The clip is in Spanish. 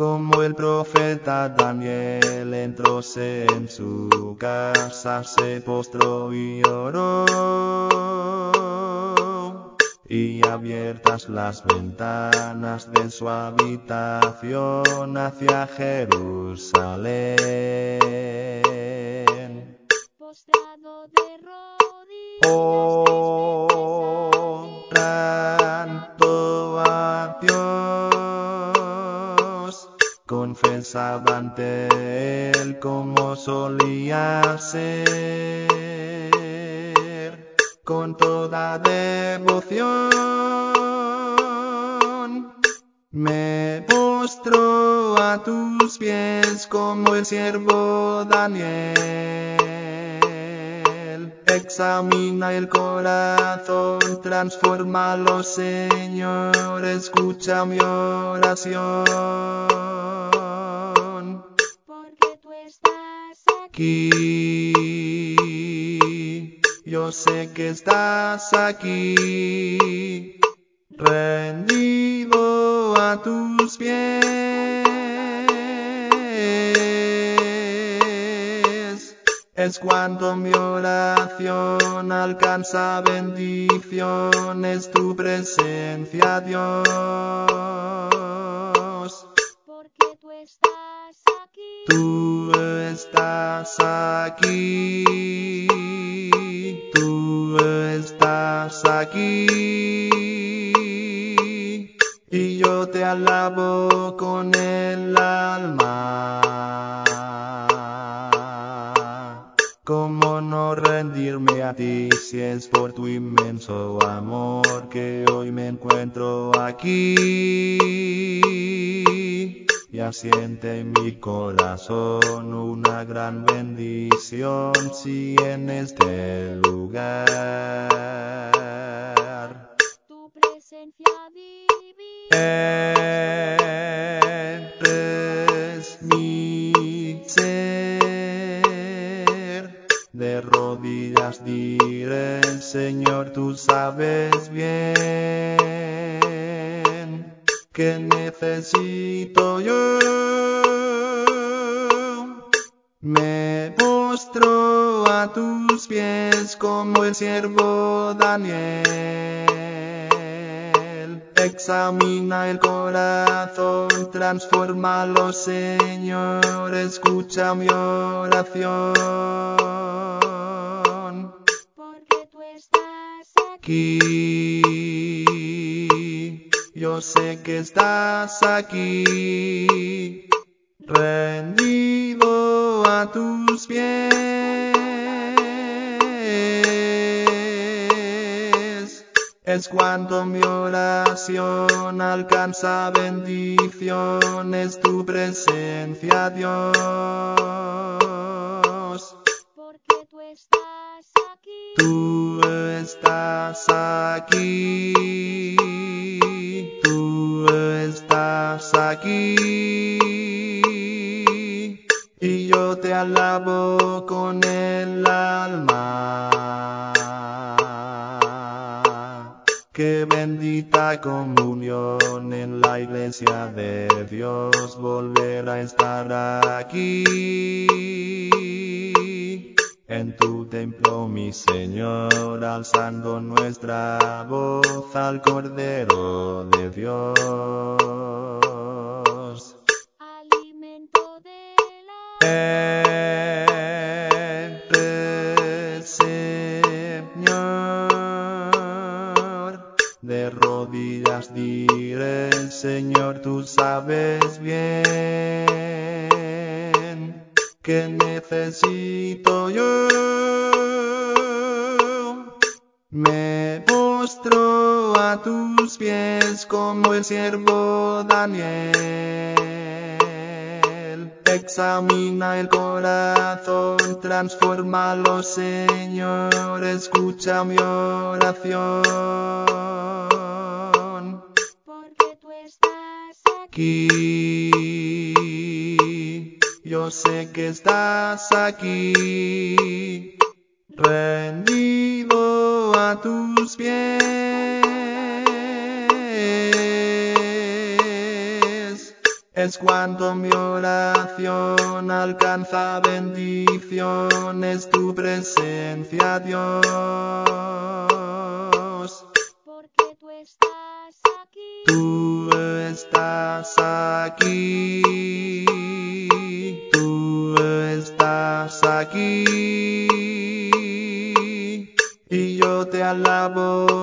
Como el profeta Daniel entróse en su casa, se postró y oró. Y abiertas las ventanas de su habitación hacia Jerusalén. Postrado de rodillas, confesaba ante él como solía ser, con toda devoción. Me postro a tus pies como el siervo Daniel. Examina el corazón, transfórmalo, Señor, escucha mi oración. Aquí. Yo sé que estás aquí, rendido a tus pies. Es cuando mi oración alcanza bendiciones, tu presencia, Dios. Tú estás aquí, tú estás aquí, y yo te alabo con el alma. ¿Cómo no rendirme a ti si es por tu inmenso amor que hoy me encuentro aquí? Y asiente en mi corazón una gran bendición si en este lugar Tu presencia divina. eres mi ser. De rodillas diré, Señor, tú sabes bien que necesito yo. Me postro a tus pies como el siervo Daniel. Examina el corazón, transfórmalo, Señor, escucha mi oración. Porque tú estás aquí. Yo sé que estás aquí, rendido a tus pies. Es cuando mi oración alcanza bendiciones, tu presencia, Dios. Porque tú estás aquí. Tú estás aquí, Qué bendita comunión en la iglesia de Dios volver a estar aquí. En tu templo, mi Señor, alzando nuestra voz al Cordero de Dios. De rodillas diré, Señor, tú sabes bien que necesito yo. Me postro a tus pies como el siervo Daniel. Examina el corazón, transfórmalo, Señor, escucha mi oración. Porque tú estás aquí. Yo sé que estás aquí, rendido a tus pies. Es cuando mi oración alcanza bendición, es tu presencia, Dios. Porque tú estás aquí. Tú estás aquí. Tú estás aquí. Y yo te alabo